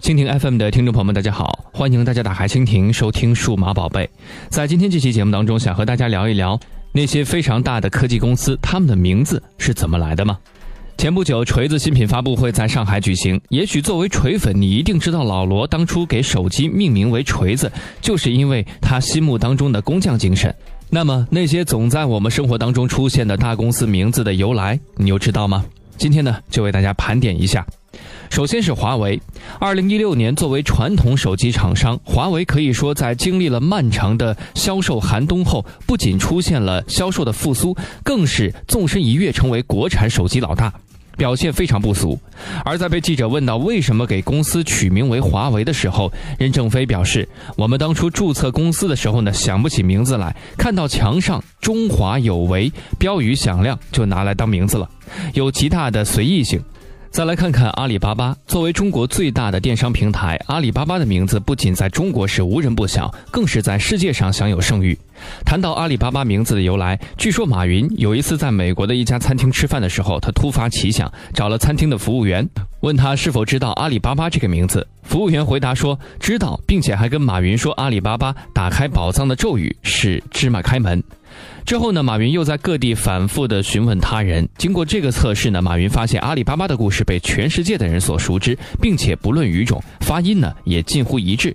蜻蜓 FM 的听众朋友们，大家好，欢迎大家打开蜻蜓收听数码宝贝。在今天这期节目当中，想和大家聊一聊那些非常大的科技公司，他们的名字是怎么来的吗？前不久，锤子新品发布会在上海举行。也许作为锤粉，你一定知道老罗当初给手机命名为锤子，就是因为他心目当中的工匠精神。那么，那些总在我们生活当中出现的大公司名字的由来，你又知道吗？今天呢，就为大家盘点一下。首先是华为。二零一六年，作为传统手机厂商，华为可以说在经历了漫长的销售寒冬后，不仅出现了销售的复苏，更是纵身一跃成为国产手机老大，表现非常不俗。而在被记者问到为什么给公司取名为华为的时候，任正非表示：“我们当初注册公司的时候呢，想不起名字来，看到墙上‘中华有为’标语响亮，就拿来当名字了，有极大的随意性。”再来看看阿里巴巴，作为中国最大的电商平台，阿里巴巴的名字不仅在中国是无人不晓，更是在世界上享有盛誉。谈到阿里巴巴名字的由来，据说马云有一次在美国的一家餐厅吃饭的时候，他突发奇想，找了餐厅的服务员，问他是否知道阿里巴巴这个名字。服务员回答说知道，并且还跟马云说阿里巴巴打开宝藏的咒语是芝麻开门。之后呢，马云又在各地反复的询问他人。经过这个测试呢，马云发现阿里巴巴的故事被全世界的人所熟知，并且不论语种，发音呢也近乎一致。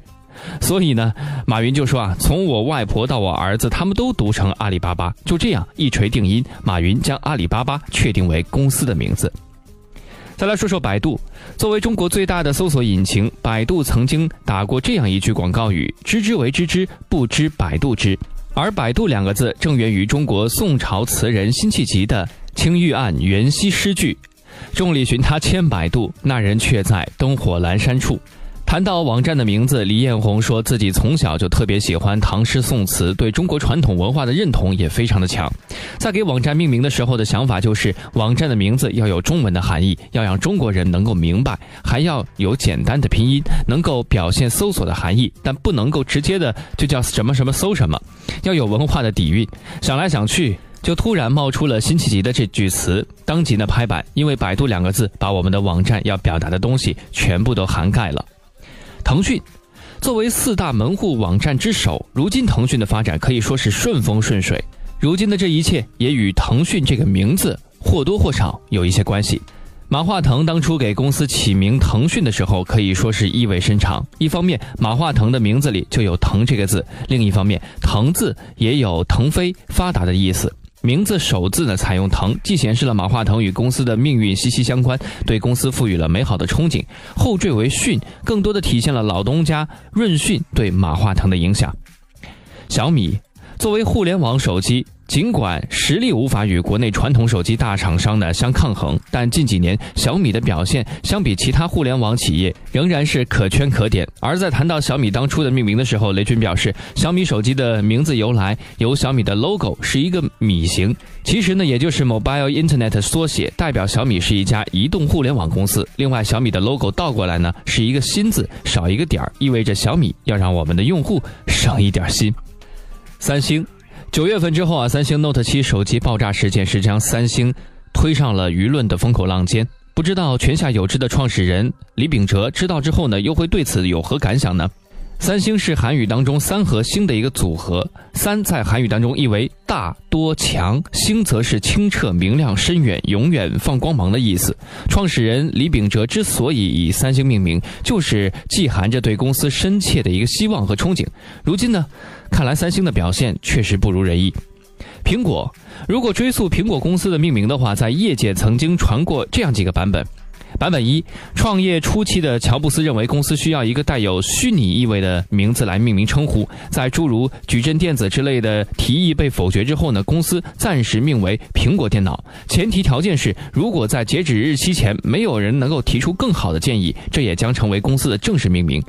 所以呢，马云就说啊，从我外婆到我儿子，他们都读成阿里巴巴。就这样一锤定音，马云将阿里巴巴确定为公司的名字。再来说说百度，作为中国最大的搜索引擎，百度曾经打过这样一句广告语：“知之为知之，不知百度之。”而“百度”两个字正源于中国宋朝词人辛弃疾的《青玉案·元夕》诗句：“众里寻他千百度，那人却在灯火阑珊处。”谈到网站的名字，李彦宏说自己从小就特别喜欢唐诗宋词，对中国传统文化的认同也非常的强。在给网站命名的时候的想法就是，网站的名字要有中文的含义，要让中国人能够明白，还要有简单的拼音，能够表现搜索的含义，但不能够直接的就叫什么什么搜什么，要有文化的底蕴。想来想去，就突然冒出了辛弃疾的这句词，当即呢拍板，因为“百度”两个字把我们的网站要表达的东西全部都涵盖了。腾讯作为四大门户网站之首，如今腾讯的发展可以说是顺风顺水。如今的这一切也与腾讯这个名字或多或少有一些关系。马化腾当初给公司起名腾讯的时候，可以说是意味深长。一方面，马化腾的名字里就有“腾”这个字；另一方面，“腾”字也有腾飞、发达的意思。名字首字呢采用“腾”，既显示了马化腾与公司的命运息息相关，对公司赋予了美好的憧憬；后缀为“迅”，更多的体现了老东家润迅对马化腾的影响。小米作为互联网手机。尽管实力无法与国内传统手机大厂商呢相抗衡，但近几年小米的表现相比其他互联网企业仍然是可圈可点。而在谈到小米当初的命名的时候，雷军表示，小米手机的名字由来由小米的 logo 是一个米形，其实呢也就是 Mobile Internet 缩写，代表小米是一家移动互联网公司。另外，小米的 logo 倒过来呢是一个心字，少一个点儿，意味着小米要让我们的用户省一点心。三星。九月份之后啊，三星 Note 七手机爆炸事件是将三星推上了舆论的风口浪尖。不知道泉下有知的创始人李秉哲知道之后呢，又会对此有何感想呢？三星是韩语当中三和星的一个组合，三在韩语当中意为大多强，星则是清澈明亮、深远、永远放光芒的意思。创始人李秉哲之所以以三星命名，就是既含着对公司深切的一个希望和憧憬。如今呢？看来三星的表现确实不如人意。苹果，如果追溯苹果公司的命名的话，在业界曾经传过这样几个版本。版本一，创业初期的乔布斯认为公司需要一个带有虚拟意味的名字来命名称呼，在诸如矩阵电子之类的提议被否决之后呢，公司暂时命为苹果电脑，前提条件是如果在截止日期前没有人能够提出更好的建议，这也将成为公司的正式命名。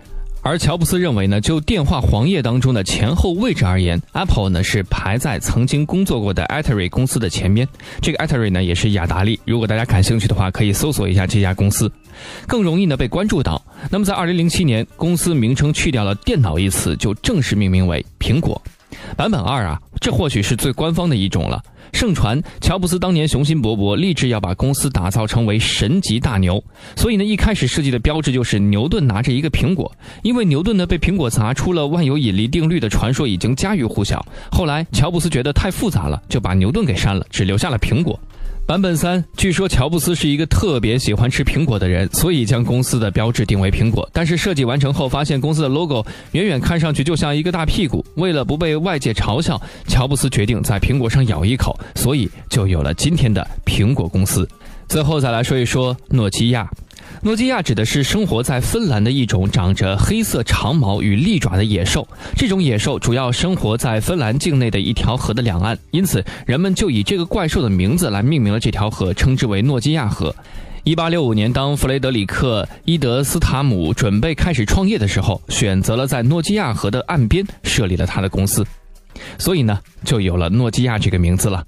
而乔布斯认为呢，就电话黄页当中的前后位置而言，Apple 呢是排在曾经工作过的 Atari 公司的前边。这个 Atari 呢也是雅达利。如果大家感兴趣的话，可以搜索一下这家公司，更容易呢被关注到。那么在2007年，公司名称去掉了“电脑”一词，就正式命名为苹果。版本二啊，这或许是最官方的一种了。盛传乔布斯当年雄心勃勃，立志要把公司打造成为神级大牛，所以呢，一开始设计的标志就是牛顿拿着一个苹果。因为牛顿呢被苹果砸出了万有引力定律的传说已经家喻户晓，后来乔布斯觉得太复杂了，就把牛顿给删了，只留下了苹果。版本三，据说乔布斯是一个特别喜欢吃苹果的人，所以将公司的标志定为苹果。但是设计完成后，发现公司的 logo 远远看上去就像一个大屁股。为了不被外界嘲笑，乔布斯决定在苹果上咬一口，所以就有了今天的苹果公司。最后再来说一说诺基亚。诺基亚指的是生活在芬兰的一种长着黑色长毛与利爪的野兽。这种野兽主要生活在芬兰境内的一条河的两岸，因此人们就以这个怪兽的名字来命名了这条河，称之为诺基亚河。一八六五年，当弗雷德里克·伊德斯塔姆准备开始创业的时候，选择了在诺基亚河的岸边设立了他的公司，所以呢，就有了诺基亚这个名字了。